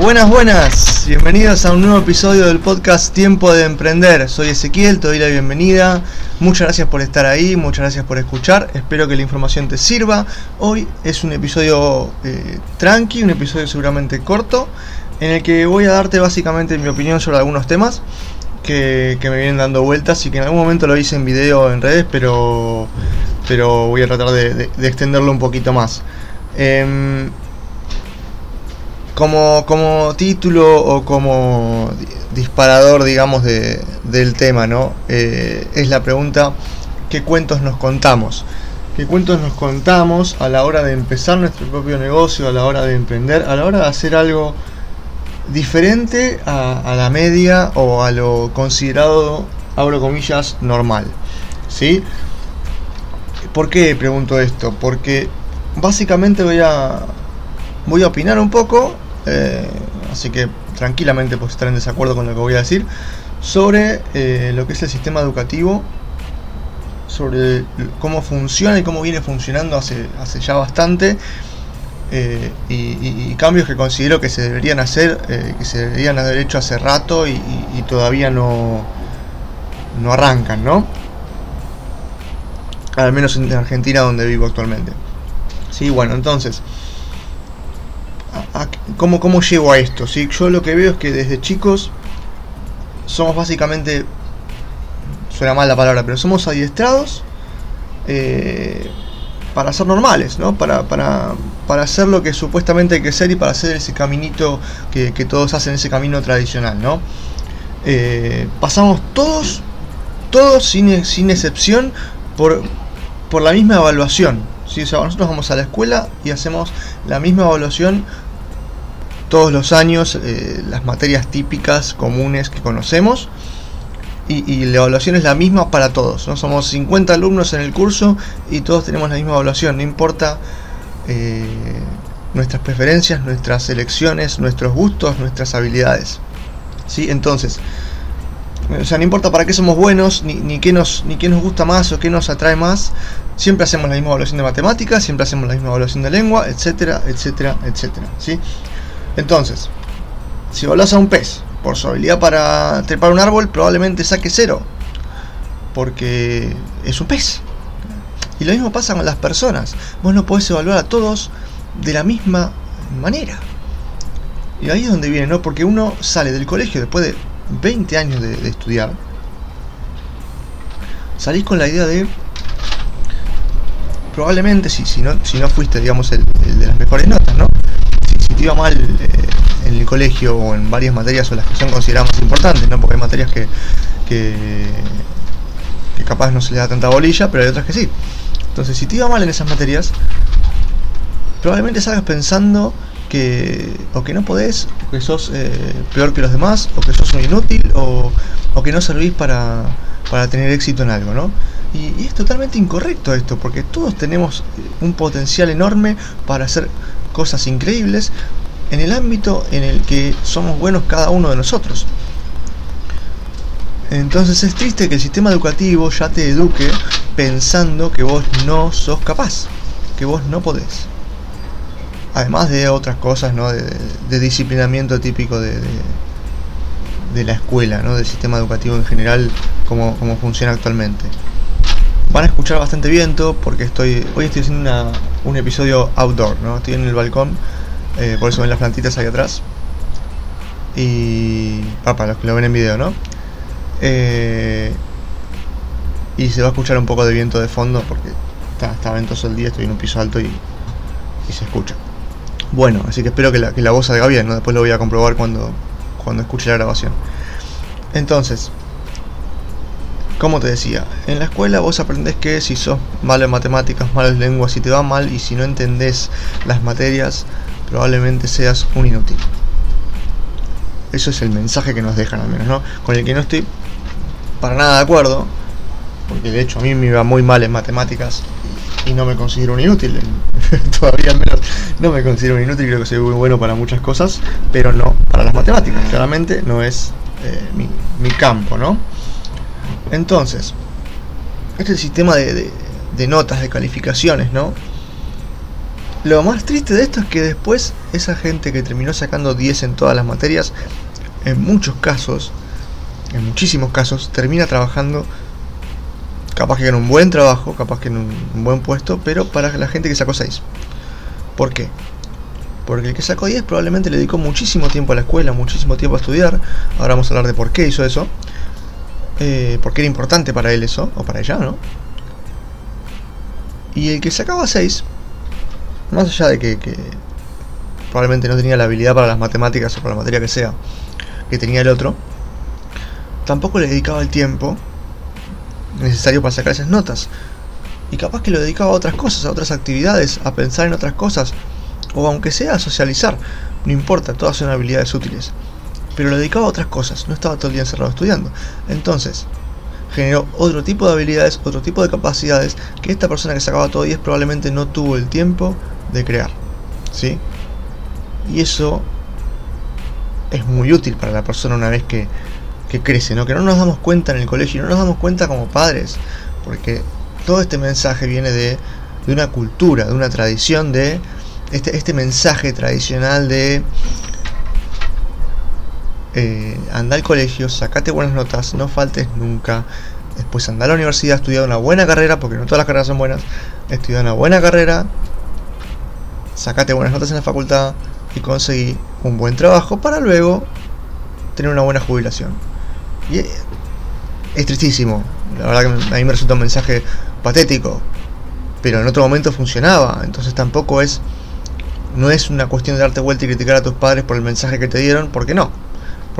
Buenas, buenas. Bienvenidos a un nuevo episodio del podcast Tiempo de Emprender. Soy Ezequiel, te doy la bienvenida. Muchas gracias por estar ahí, muchas gracias por escuchar. Espero que la información te sirva. Hoy es un episodio eh, tranqui, un episodio seguramente corto, en el que voy a darte básicamente mi opinión sobre algunos temas que, me vienen dando vueltas y que en algún momento lo hice en video en redes, pero, pero voy a tratar de, extenderlo un poquito más. Em, como, como título o como disparador, digamos, de, del tema, ¿no? Eh, es la pregunta, ¿qué cuentos nos contamos? ¿Qué cuentos nos contamos a la hora de empezar nuestro propio negocio, a la hora de emprender, a la hora de hacer algo diferente a, la media o a lo considerado, abro comillas, normal? ¿Sí? ¿Por qué pregunto esto? Porque básicamente voy a, voy a opinar un poco eh, así que tranquilamente puedes estar en desacuerdo con lo que voy a decir, sobre eh, lo que es el sistema educativo, sobre cómo funciona y cómo viene funcionando hace, hace ya bastante, eh, y, cambios que considero que se deberían hacer, que se deberían haber hecho hace rato y, todavía no, no arrancan, ¿no? Al menos en Argentina donde vivo actualmente. Sí, bueno, entonces, ¿cómo, ¿cómo llego a esto? ¿sí? Yo lo que veo es que desde chicos somos básicamente, suena mal la palabra, pero somos adiestrados eh, para ser normales, ¿no? Para, para, para hacer lo que supuestamente hay que ser y para hacer ese caminito que, todos hacen, ese camino tradicional, ¿no? Eh, pasamos todos, todos sin, sin excepción, por, por la misma evaluación. ¿sí? nosotros vamos a la escuela y hacemos la misma evaluación todos los años eh, las materias típicas comunes que conocemos y, la evaluación es la misma para todos. ¿no? Somos 50 alumnos en el curso y todos tenemos la misma evaluación, no importa eh, nuestras preferencias, nuestras elecciones, nuestros gustos, nuestras habilidades. ¿sí? Entonces, o sea, no importa para qué somos buenos, ni, ni, qué nos, ni qué nos gusta más o qué nos atrae más, siempre hacemos la misma evaluación de matemáticas, siempre hacemos la misma evaluación de lengua, etcétera, etcétera, etcétera. ¿sí? Entonces, si volas a un pez por su habilidad para trepar un árbol, probablemente saque cero. Porque es un pez. Y lo mismo pasa con las personas. Vos no podés evaluar a todos de la misma manera. Y ahí es donde viene, ¿no? Porque uno sale del colegio después de 20 años de, estudiar. Salís con la idea de. Probablemente, si, si, no, si no fuiste, digamos, el de las mejores notas, ¿no? Iba mal eh, en el colegio o en varias materias o las que son consideradas más importantes, ¿no? Porque hay materias que, que, capaz no se le da tanta bolilla, pero hay otras que sí. Entonces, si te iba mal en esas materias, probablemente salgas pensando que o que no podés, o que sos eh, peor que los demás, o que sos un inútil, o, o que no servís para, para tener éxito en algo, ¿no? Y, es totalmente incorrecto esto, porque todos tenemos un potencial enorme para hacer cosas increíbles en el ámbito en el que somos buenos cada uno de nosotros. Entonces es triste que el sistema educativo ya te eduque pensando que vos no sos capaz, que vos no podés. Además de otras cosas, ¿no? de, disciplinamiento típico de, de, la escuela, ¿no? del sistema educativo en general, como, como funciona actualmente. Van a escuchar bastante viento porque estoy hoy estoy haciendo una, un episodio outdoor, ¿no? Estoy en el balcón, eh, por eso ven las plantitas ahí atrás. Y... Ah, para los que lo ven en video, ¿no? Eh, y se va a escuchar un poco de viento de fondo porque está, ventoso el día, estoy en un piso alto y, y se escucha. Bueno, así que espero que la, que la voz salga bien, ¿no? Después lo voy a comprobar cuando, cuando escuche la grabación. Entonces, como te decía, en la escuela vos aprendés que si sos malo en matemáticas, malo en lenguas, si te va mal y si no entendés las materias, probablemente seas un inútil. Eso es el mensaje que nos dejan al menos, ¿no? Con el que no estoy para nada de acuerdo, porque de hecho a mí me iba muy mal en matemáticas y no me considero un inútil. Todavía al menos no me considero un inútil, creo que soy muy bueno para muchas cosas, pero no para las matemáticas. Claramente no es eh, mi, mi campo, ¿no? Entonces, este sistema de, notas, de calificaciones, ¿no? lo más triste de esto es que después esa gente que terminó sacando 10 en todas las materias, en muchos casos, en muchísimos casos, termina trabajando capaz que en un buen trabajo, capaz que en un buen puesto, pero para la gente que sacó 6. ¿Por qué? Porque el que sacó 10 probablemente le dedicó muchísimo tiempo a la escuela, muchísimo tiempo a estudiar. Ahora vamos a hablar de por qué hizo eso. Eh, porque era importante para él eso, o para ella, ¿no? Y el que sacaba 6, más allá de que, que, probablemente no tenía la habilidad para las matemáticas o para la materia que sea que tenía el otro, tampoco le dedicaba el tiempo necesario para sacar esas notas. Y capaz que lo dedicaba a otras cosas, a otras actividades, a pensar en otras cosas, o aunque sea a socializar, no importa, todas son habilidades útiles. Pero lo dedicaba a otras cosas, no estaba todo el día encerrado estudiando. Entonces, generó otro tipo de habilidades, otro tipo de capacidades que esta persona que sacaba todo 10 probablemente no tuvo el tiempo de crear. ¿Sí? Y eso es muy útil para la persona una vez que, que crece, ¿no? Que no nos damos cuenta en el colegio, no nos damos cuenta como padres, porque todo este mensaje viene de, de una cultura, de una tradición, de este, este mensaje tradicional de eh, anda al colegio, sacate buenas notas, no faltes nunca. Después anda a la universidad, estudia una buena carrera, porque no todas las carreras son buenas. Estudia una buena carrera, sacate buenas notas en la facultad y conseguí un buen trabajo para luego tener una buena jubilación. Y es tristísimo, la verdad que a mí me resulta un mensaje patético, pero en otro momento funcionaba, entonces tampoco es no es una cuestión de darte vuelta y criticar a tus padres por el mensaje que te dieron, porque no.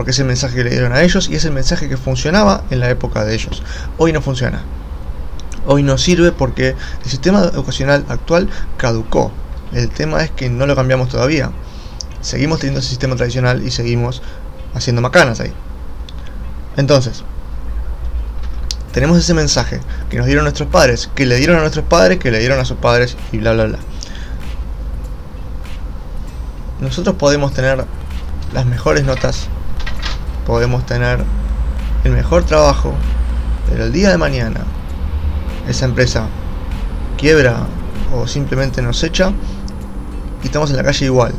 Porque es el mensaje que le dieron a ellos y es el mensaje que funcionaba en la época de ellos. Hoy no funciona. Hoy no sirve porque el sistema educacional actual caducó. El tema es que no lo cambiamos todavía. Seguimos teniendo ese sistema tradicional y seguimos haciendo macanas ahí. Entonces, tenemos ese mensaje que nos dieron nuestros padres, que le dieron a nuestros padres, que le dieron a sus padres y bla bla bla. Nosotros podemos tener las mejores notas, podemos tener el mejor trabajo, pero el día de mañana esa empresa quiebra o simplemente nos echa y estamos en la calle igual,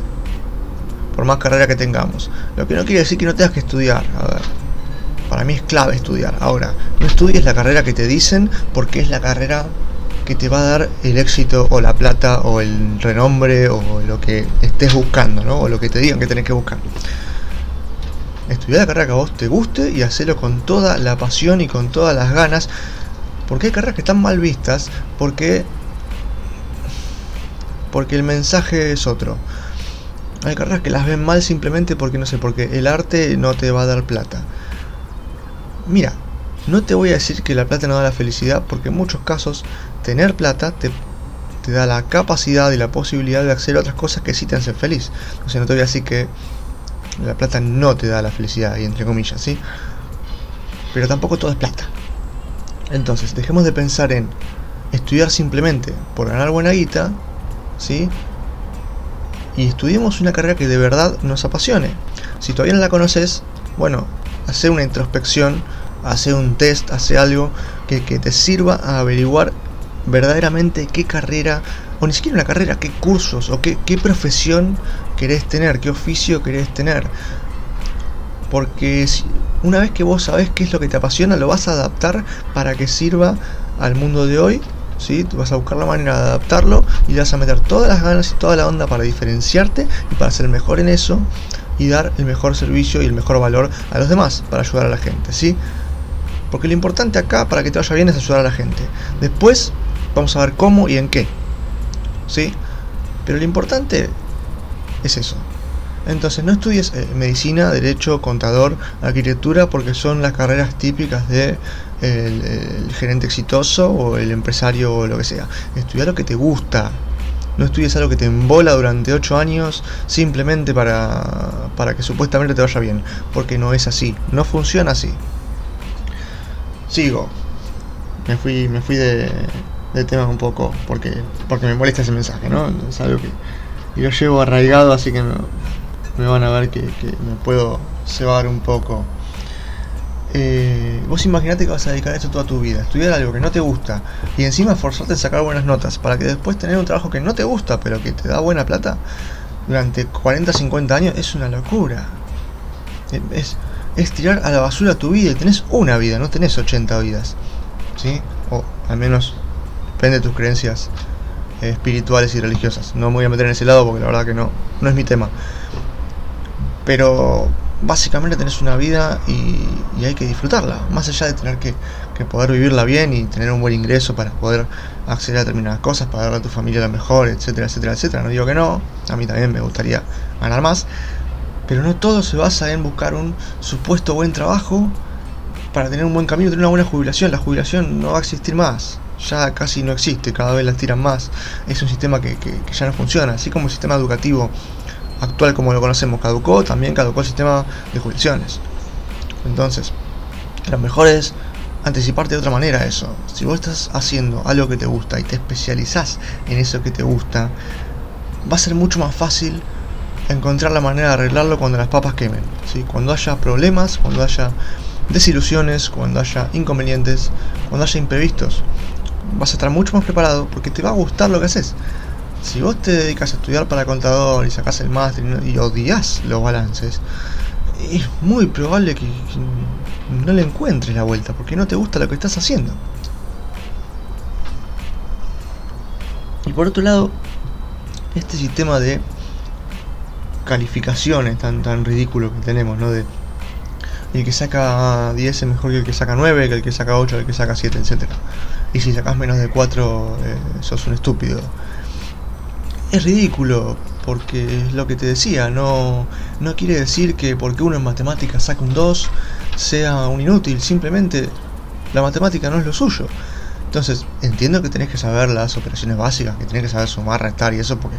por más carrera que tengamos. Lo que no quiere decir que no tengas que estudiar. A ver, para mí es clave estudiar. Ahora, no estudies la carrera que te dicen porque es la carrera que te va a dar el éxito o la plata o el renombre o lo que estés buscando, ¿no? O lo que te digan que tenés que buscar. Estudiar la carrera que a vos te guste y hacerlo con toda la pasión y con todas las ganas. Porque hay carreras que están mal vistas porque porque el mensaje es otro. Hay carreras que las ven mal simplemente porque no sé, porque el arte no te va a dar plata. Mira, no te voy a decir que la plata no da la felicidad, porque en muchos casos tener plata te, te da la capacidad y la posibilidad de a otras cosas que sí te hacen feliz. O sea, no te voy a decir que la plata no te da la felicidad, y entre comillas, ¿sí? Pero tampoco todo es plata. Entonces, dejemos de pensar en estudiar simplemente por ganar buena guita, ¿sí? Y estudiemos una carrera que de verdad nos apasione. Si todavía no la conoces, bueno, hacer una introspección hace un test, hace algo que, te sirva a averiguar verdaderamente qué carrera, o ni siquiera una carrera, qué cursos o qué, qué profesión querés tener, qué oficio querés tener. Porque una vez que vos sabés qué es lo que te apasiona, lo vas a adaptar para que sirva al mundo de hoy. ¿sí? Vas a buscar la manera de adaptarlo y vas a meter todas las ganas y toda la onda para diferenciarte y para ser mejor en eso y dar el mejor servicio y el mejor valor a los demás para ayudar a la gente. ¿sí? Porque lo importante acá para que te vaya bien es ayudar a la gente. Después vamos a ver cómo y en qué. ¿Sí? Pero lo importante es eso. Entonces no estudies eh, medicina, derecho, contador, arquitectura porque son las carreras típicas de gerente exitoso o el empresario o lo que sea. Estudia lo que te gusta. No estudies algo que te embola durante 8 años simplemente para, para que supuestamente te vaya bien. Porque no es así. No funciona así sigo. Me fui, me fui de, de tema un poco porque, porque me molesta ese mensaje, ¿no? Es algo que yo llevo arraigado, así que me, van a ver que, me puedo cebar un poco. eh, vos imaginate que vas a dedicar a esto toda tu vida, estudiar algo que no te gusta y encima forzarte en sacar buenas notas para que después tener un trabajo que no te gusta pero que te da buena plata durante 40, 50 años es una locura. Es, es tirar a la basura tu vida y tenés una vida, no tenés 80 vidas. ¿Sí? O al menos depende de tus creencias eh, espirituales y religiosas. No me voy a meter en ese lado porque la verdad que no, no es mi tema. Pero básicamente tenés una vida y, hay que disfrutarla, más allá de tener que, poder vivirla bien y tener un buen ingreso para poder acceder a determinadas cosas, para darle a tu familia lo mejor, etcétera, etcétera, etcétera. No digo que no, a mí también me gustaría ganar más, pero no todo se basa en buscar un supuesto buen trabajo para tener un buen camino, tener una buena jubilación. La jubilación no va a existir más, ya casi no existe, cada vez la tiran más. Es un sistema que, que ya no funciona, así como el sistema educativo actual como lo conocemos caducó, también caducó el sistema de jubilaciones. Entonces, lo mejor es anticiparte de otra manera eso. Si vos estás haciendo algo que te gusta y te especializás en eso que te gusta, va a ser mucho más fácil encontrar la manera de arreglarlo cuando las papas quemen. ¿sí? Cuando haya problemas, cuando haya desilusiones, cuando haya inconvenientes, cuando haya imprevistos, vas a estar mucho más preparado porque te va a gustar lo que haces. Si vos te dedicas a estudiar para contador y sacas el máster y odias los balances, es muy probable que no le encuentres la vuelta porque no te gusta lo que estás haciendo. Y por otro lado, este sistema de calificaciones tan, tan ridículo que tenemos, ¿no? De el que saca 10 es mejor que el que saca 9, que el que saca 8, el que saca 7, etc. Y si sacas menos de 4, eh, sos un estúpido es ridículo, porque es lo que te decía, no, no quiere decir que porque uno en matemáticas saca un 2 sea un inútil, simplemente la matemática no es lo suyo. Entonces, entiendo que tenés que saber las operaciones básicas, que tenés que saber sumar, restar y eso porque,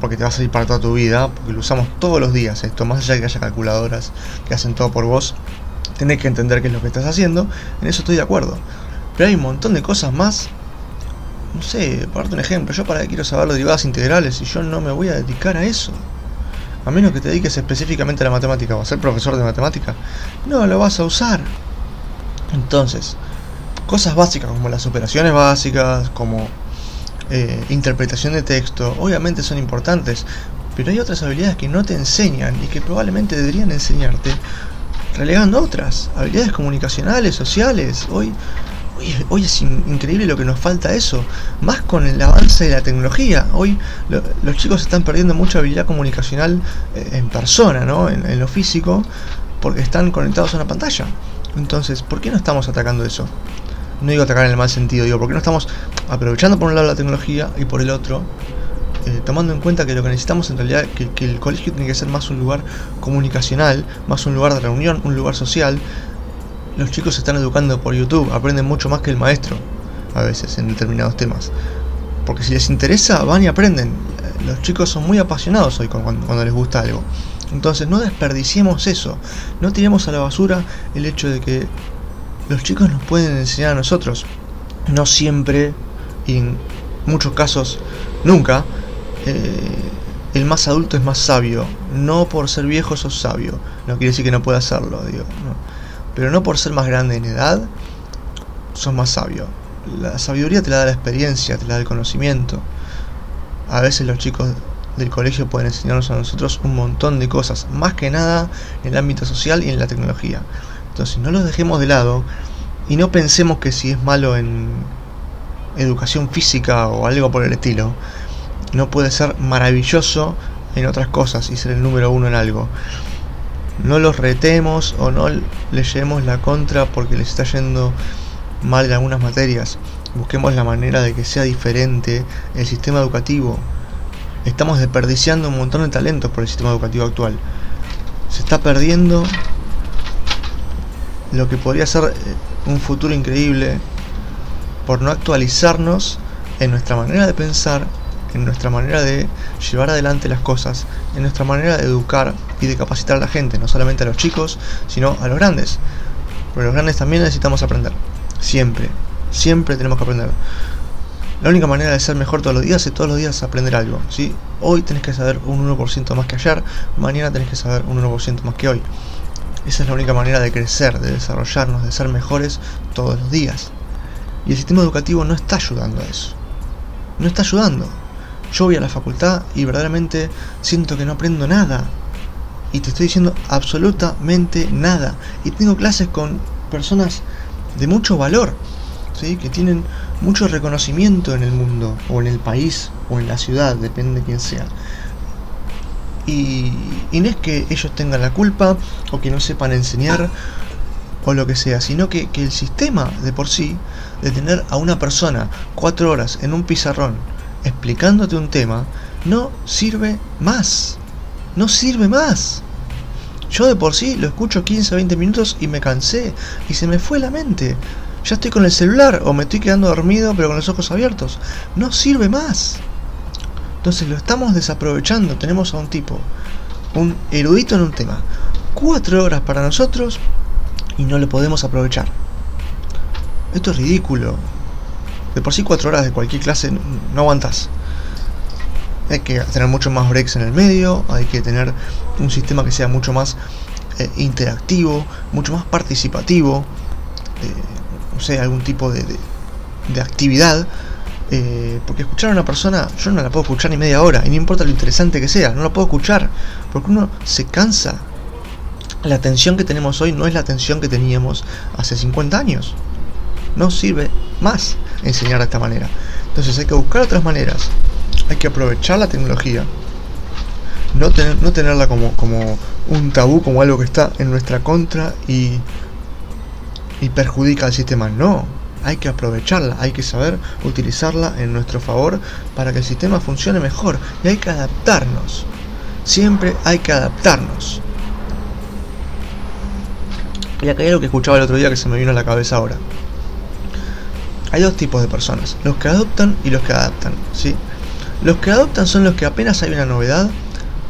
porque te va a salir para toda tu vida, porque lo usamos todos los días esto, más allá de que haya calculadoras que hacen todo por vos, tenés que entender qué es lo que estás haciendo, en eso estoy de acuerdo. Pero hay un montón de cosas más no sé, para darte un ejemplo, yo para qué quiero saber las derivadas integrales y yo no me voy a dedicar a eso. A menos que te dediques específicamente a la matemática o a ser profesor de matemática, no lo vas a usar. Entonces, cosas básicas como las operaciones básicas, como eh, interpretación de texto, obviamente son importantes, pero hay otras habilidades que no te enseñan y que probablemente deberían enseñarte, relegando otras, habilidades comunicacionales, sociales. Hoy Hoy, es increíble lo que nos falta eso, más con el avance de la tecnología. Hoy los chicos están perdiendo mucha habilidad comunicacional eh, en persona, ¿no? En, lo físico, porque están conectados a una pantalla. Entonces, ¿por qué no estamos atacando eso? No digo atacar en el mal sentido, digo, ¿por qué no estamos aprovechando por un lado la tecnología y por el otro eh, tomando en cuenta que lo que necesitamos en realidad que, que el colegio tiene que ser más un lugar comunicacional, más un lugar de reunión, un lugar social, los chicos se están educando por YouTube, aprenden mucho más que el maestro, a veces, en determinados temas. Porque si les interesa, van y aprenden. Los chicos son muy apasionados hoy cuando, les gusta algo. Entonces no desperdiciemos eso, no tiremos a la basura el hecho de que los chicos nos pueden enseñar a nosotros. No siempre, y en muchos casos nunca, eh, el más adulto es más sabio. No por ser viejo sos sabio. No quiere decir que no pueda hacerlo, digo. Pero no por ser más grande en edad, sos más sabio. La sabiduría te la da la experiencia, te la da el conocimiento. A veces los chicos del colegio pueden enseñarnos a nosotros un montón de cosas, más que nada en el ámbito social y en la tecnología. Entonces no los dejemos de lado y no pensemos que si es malo en educación física o algo por el estilo, no puede ser maravilloso en otras cosas y ser el número uno en algo no los retemos o no le llevemos la contra porque les está yendo mal en algunas materias. Busquemos la manera de que sea diferente el sistema educativo. Estamos desperdiciando un montón de talentos por el sistema educativo actual. Se está perdiendo lo que podría ser eh, un futuro increíble por no actualizarnos en nuestra manera de pensar en nuestra manera de llevar adelante las cosas, en nuestra manera de educar y de capacitar a la gente, no solamente a los chicos, sino a los grandes. Pero los grandes también necesitamos aprender, siempre, siempre tenemos que aprender. La única manera de ser mejor todos los días es todos los días aprender algo. ¿sí? Hoy tenés que saber un 1% más que ayer, mañana tenés que saber un 1% más que hoy. Esa es la única manera de crecer, de desarrollarnos, de ser mejores todos los días. Y el sistema educativo no está ayudando a eso. No está ayudando. Yo voy a la facultad y verdaderamente siento que no aprendo nada. Y te estoy diciendo absolutamente nada. Y tengo clases con personas de mucho valor, ¿sí? que tienen mucho reconocimiento en el mundo, o en el país, o en la ciudad, depende de quién sea. Y, no es que ellos tengan la culpa, o que no sepan enseñar, o lo que sea, sino que, que el sistema de por sí, de tener a una persona cuatro horas en un pizarrón explicándote un tema, no sirve más. No sirve más. Yo de por sí lo escucho 15 o 20 minutos y me cansé y se me fue la mente. Ya estoy con el celular o me estoy quedando dormido pero con los ojos abiertos. No sirve más. Entonces lo estamos desaprovechando. Tenemos a un tipo, un erudito en un tema. Cuatro horas para nosotros y no le podemos aprovechar. Esto es ridículo. De por sí cuatro horas de cualquier clase no aguantas. Hay que tener mucho más breaks en el medio, hay que tener un sistema que sea mucho más eh, interactivo, mucho más participativo, eh, no sé, algún tipo de, de, actividad. Eh, porque escuchar a una persona, yo no la puedo escuchar ni media hora, y no importa lo interesante que sea, no la puedo escuchar, porque uno se cansa. La atención que tenemos hoy no es la atención que teníamos hace 50 años. No sirve más enseñar de esta manera. Entonces hay que buscar otras maneras hay que aprovechar la tecnología, no, no tenerla como, como un tabú, como algo que está en nuestra contra y, y perjudica al sistema. No, hay que aprovecharla, hay que saber utilizarla en nuestro favor para que el sistema funcione mejor y hay que adaptarnos. Siempre hay que adaptarnos. Y acá hay algo que escuchaba el otro día que se me vino a la cabeza ahora. Hay dos tipos de personas, los que adoptan y los que adaptan, ¿sí? Los que adoptan son los que apenas hay una novedad,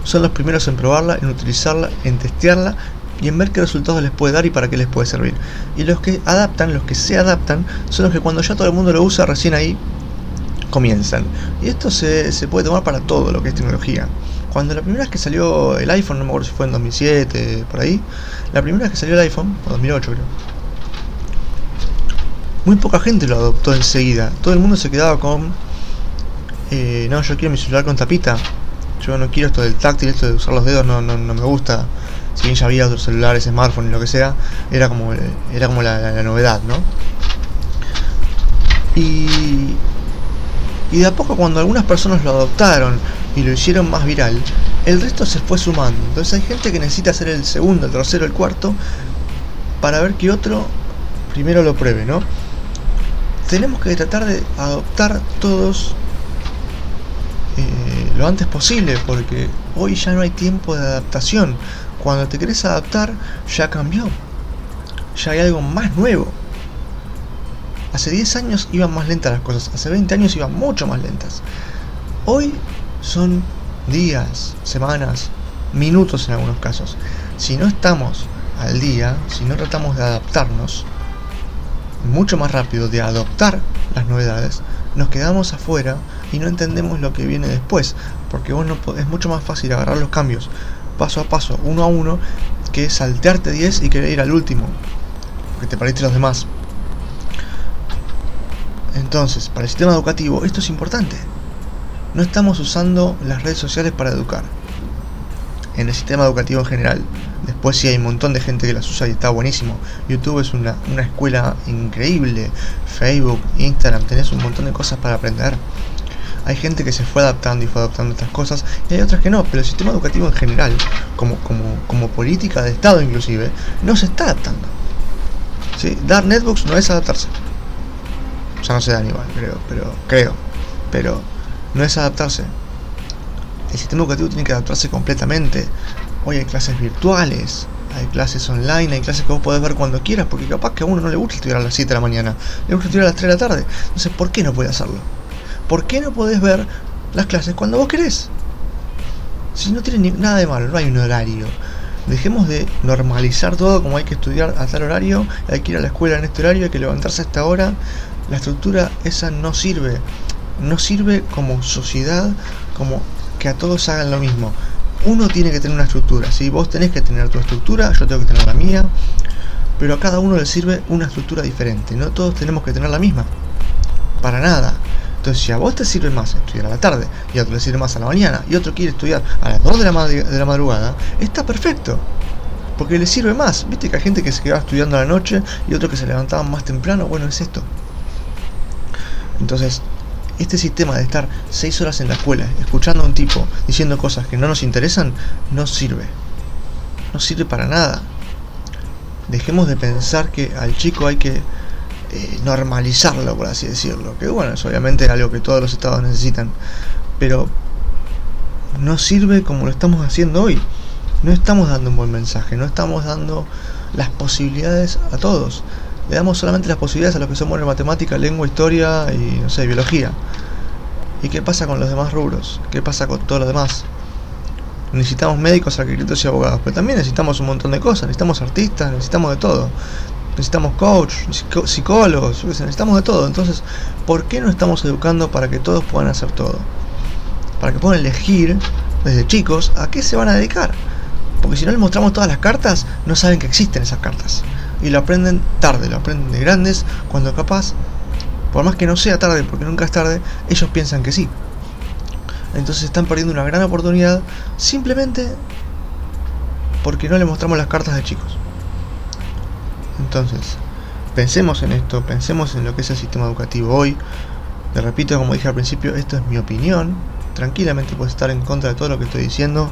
son los primeros en probarla, en utilizarla, en testearla y en ver qué resultados les puede dar y para qué les puede servir. Y los que adaptan, los que se adaptan, son los que cuando ya todo el mundo lo usa, recién ahí comienzan. Y esto se, puede tomar para todo lo que es tecnología. Cuando la primera vez que salió el iPhone, no me acuerdo si fue en 2007, por ahí, la primera vez que salió el iPhone, o 2008 creo, muy poca gente lo adoptó enseguida. Todo el mundo se quedaba con eh, no, yo quiero mi celular con tapita. Yo no quiero esto del táctil, esto de usar los dedos, no, no, me gusta. Si bien ya había otros celulares, smartphones y lo que sea, era como, era como la, novedad, ¿no? Y, y de a poco cuando algunas personas lo adoptaron y lo hicieron más viral, el resto se fue sumando. Entonces hay gente que necesita hacer el segundo, el tercero, el cuarto, para ver que otro primero lo pruebe, ¿no? Tenemos que tratar de adoptar todos eh, lo antes posible, porque hoy ya no hay tiempo de adaptación. Cuando te querés adaptar, ya cambió. Ya hay algo más nuevo. Hace 10 años iban más lentas las cosas, hace 20 años iban mucho más lentas. Hoy son días, semanas, minutos en algunos casos. Si no estamos al día, si no tratamos de adaptarnos, mucho más rápido de adoptar las novedades, nos quedamos afuera y no entendemos lo que viene después, porque vos no es mucho más fácil agarrar los cambios paso a paso, uno a uno, que saltearte 10 y querer ir al último, porque te perdiste los demás. Entonces, para el sistema educativo esto es importante. No estamos usando las redes sociales para educar. En el sistema educativo en general. Después sí hay un montón de gente que las usa y está buenísimo. YouTube es una, una escuela increíble. Facebook, Instagram, tenés un montón de cosas para aprender. Hay gente que se fue adaptando y fue adaptando estas cosas y hay otras que no, pero el sistema educativo en general, como, como, como política de Estado inclusive, no se está adaptando. ¿Sí? Dar netbooks no es adaptarse. Sea, no se dan igual, creo, pero creo. Pero no es adaptarse. El sistema educativo tiene que adaptarse completamente. Hoy hay clases virtuales, hay clases online, hay clases que vos podés ver cuando quieras, porque capaz que a uno no le gusta estudiar a las 7 de la mañana, le gusta estudiar a las 3 de la tarde. Entonces, ¿por qué no puede hacerlo? ¿Por qué no podés ver las clases cuando vos querés? Si no tiene nada de malo, no hay un horario. Dejemos de normalizar todo como hay que estudiar a tal horario, hay que ir a la escuela en este horario, hay que levantarse a esta hora. La estructura esa no sirve. No sirve como sociedad, como que a todos hagan lo mismo. uno tiene que tener una estructura, si vos tenés que tener tu estructura, yo tengo que tener la mía, pero a cada uno le sirve una estructura diferente, no todos tenemos que tener la misma, para nada. Entonces, si a vos te sirve más estudiar a la tarde, y a otro le sirve más a la mañana, y otro quiere estudiar a las 2 de la, de la madrugada, está perfecto. Porque le sirve más. Viste que hay gente que se quedaba estudiando a la noche y otro que se levantaba más temprano. Bueno, es esto. Entonces, este sistema de estar 6 horas en la escuela, escuchando a un tipo diciendo cosas que no nos interesan, no sirve. No sirve para nada. Dejemos de pensar que al chico hay que eh, normalizarlo, por así decirlo. Que bueno, es obviamente algo que todos los estados necesitan. Pero no sirve como lo estamos haciendo hoy. No estamos dando un buen mensaje, no estamos dando las posibilidades a todos. Le damos solamente las posibilidades a los que somos en matemática, lengua, historia y no sé, biología. ¿Y qué pasa con los demás rubros? ¿Qué pasa con todo lo demás? Necesitamos médicos, arquitectos y abogados, pero también necesitamos un montón de cosas, necesitamos artistas, necesitamos de todo necesitamos coach, psicólogos, necesitamos de todo. Entonces, ¿por qué no estamos educando para que todos puedan hacer todo? Para que puedan elegir desde chicos a qué se van a dedicar. Porque si no les mostramos todas las cartas, no saben que existen esas cartas. Y lo aprenden tarde, lo aprenden de grandes, cuando capaz, por más que no sea tarde, porque nunca es tarde, ellos piensan que sí. Entonces están perdiendo una gran oportunidad simplemente porque no les mostramos las cartas de chicos. Entonces, pensemos en esto, pensemos en lo que es el sistema educativo hoy. Le repito, como dije al principio, esto es mi opinión. Tranquilamente puedes estar en contra de todo lo que estoy diciendo.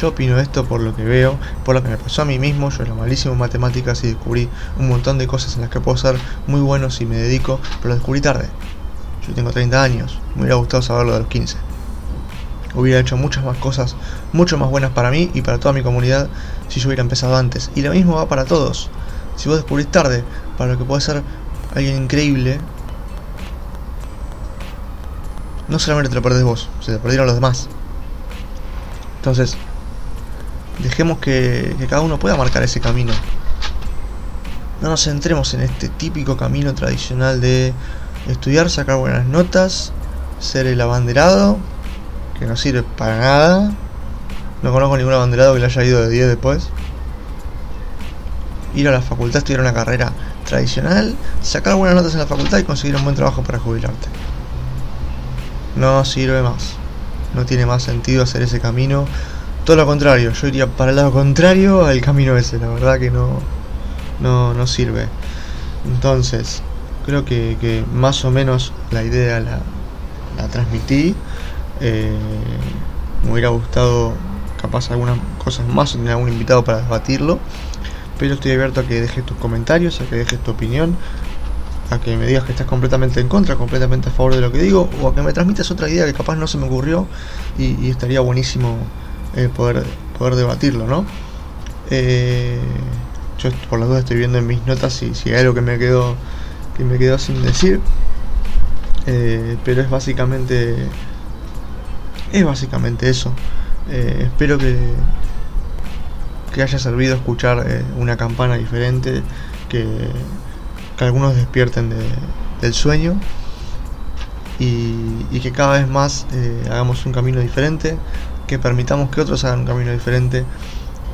Yo opino esto por lo que veo, por lo que me pasó a mí mismo. Yo era malísimo en matemáticas y descubrí un montón de cosas en las que puedo ser muy bueno si me dedico, pero lo descubrí tarde. Yo tengo 30 años, me hubiera gustado saberlo de los 15. Hubiera hecho muchas más cosas, mucho más buenas para mí y para toda mi comunidad si yo hubiera empezado antes. Y lo mismo va para todos. Si vos descubrís tarde para lo que puede ser alguien increíble, no solamente te lo perdés vos, se te perdieron los demás. Entonces, dejemos que, cada uno pueda marcar ese camino. No nos centremos en este típico camino tradicional de estudiar, sacar buenas notas, ser el abanderado, que no sirve para nada. No conozco ningún abanderado que le haya ido de 10 después ir a la facultad, estudiar una carrera tradicional, sacar buenas notas en la facultad y conseguir un buen trabajo para jubilarte. No sirve más. No tiene más sentido hacer ese camino. Todo lo contrario, yo iría para el lado contrario al camino ese, la verdad que no, no, no sirve. Entonces, creo que, más o menos la idea la, la transmití. Eh, me hubiera gustado capaz algunas cosas más o tener algún invitado para debatirlo pero estoy abierto a que dejes tus comentarios, a que dejes tu opinión, a que me digas que estás completamente en contra, completamente a favor de lo que digo, o a que me transmitas otra idea que capaz no se me ocurrió y, estaría buenísimo eh, poder, poder debatirlo, ¿no? Eh, yo por las dudas estoy viendo en mis notas si, si hay algo que me quedó que me quedó sin decir, eh, pero es básicamente es básicamente eso. espero que, que haya servido escuchar eh, una campana diferente, que, algunos despierten del sueño y, que cada vez más eh, hagamos un camino diferente, que permitamos que otros hagan un camino diferente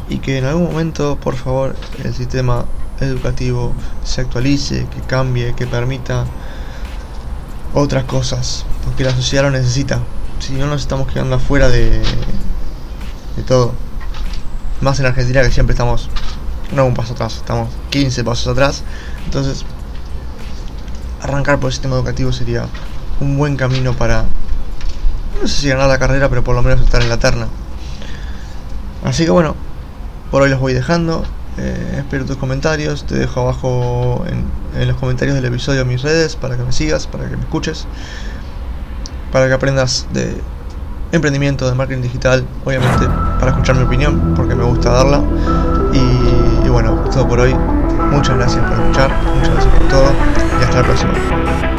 y que en algún momento, por favor, el sistema educativo se actualice, que cambie, que permita otras cosas, porque la sociedad lo necesita. Si no nos estamos quedando afuera de, de todo más en Argentina que siempre estamos no un paso atrás, estamos 15 pasos atrás. Entonces, arrancar por el sistema educativo sería un buen camino para, no sé si ganar la carrera, pero por lo menos estar en la terna. Así que bueno, por hoy los voy dejando. Eh, espero tus comentarios. Te dejo abajo en, los comentarios del episodio mis redes para que me sigas, para que me escuches, para que aprendas de emprendimiento, de marketing digital, obviamente para escuchar mi opinión, porque me gusta darla. Y, y bueno, todo por hoy. Muchas gracias por escuchar, muchas gracias por todo y hasta la próxima.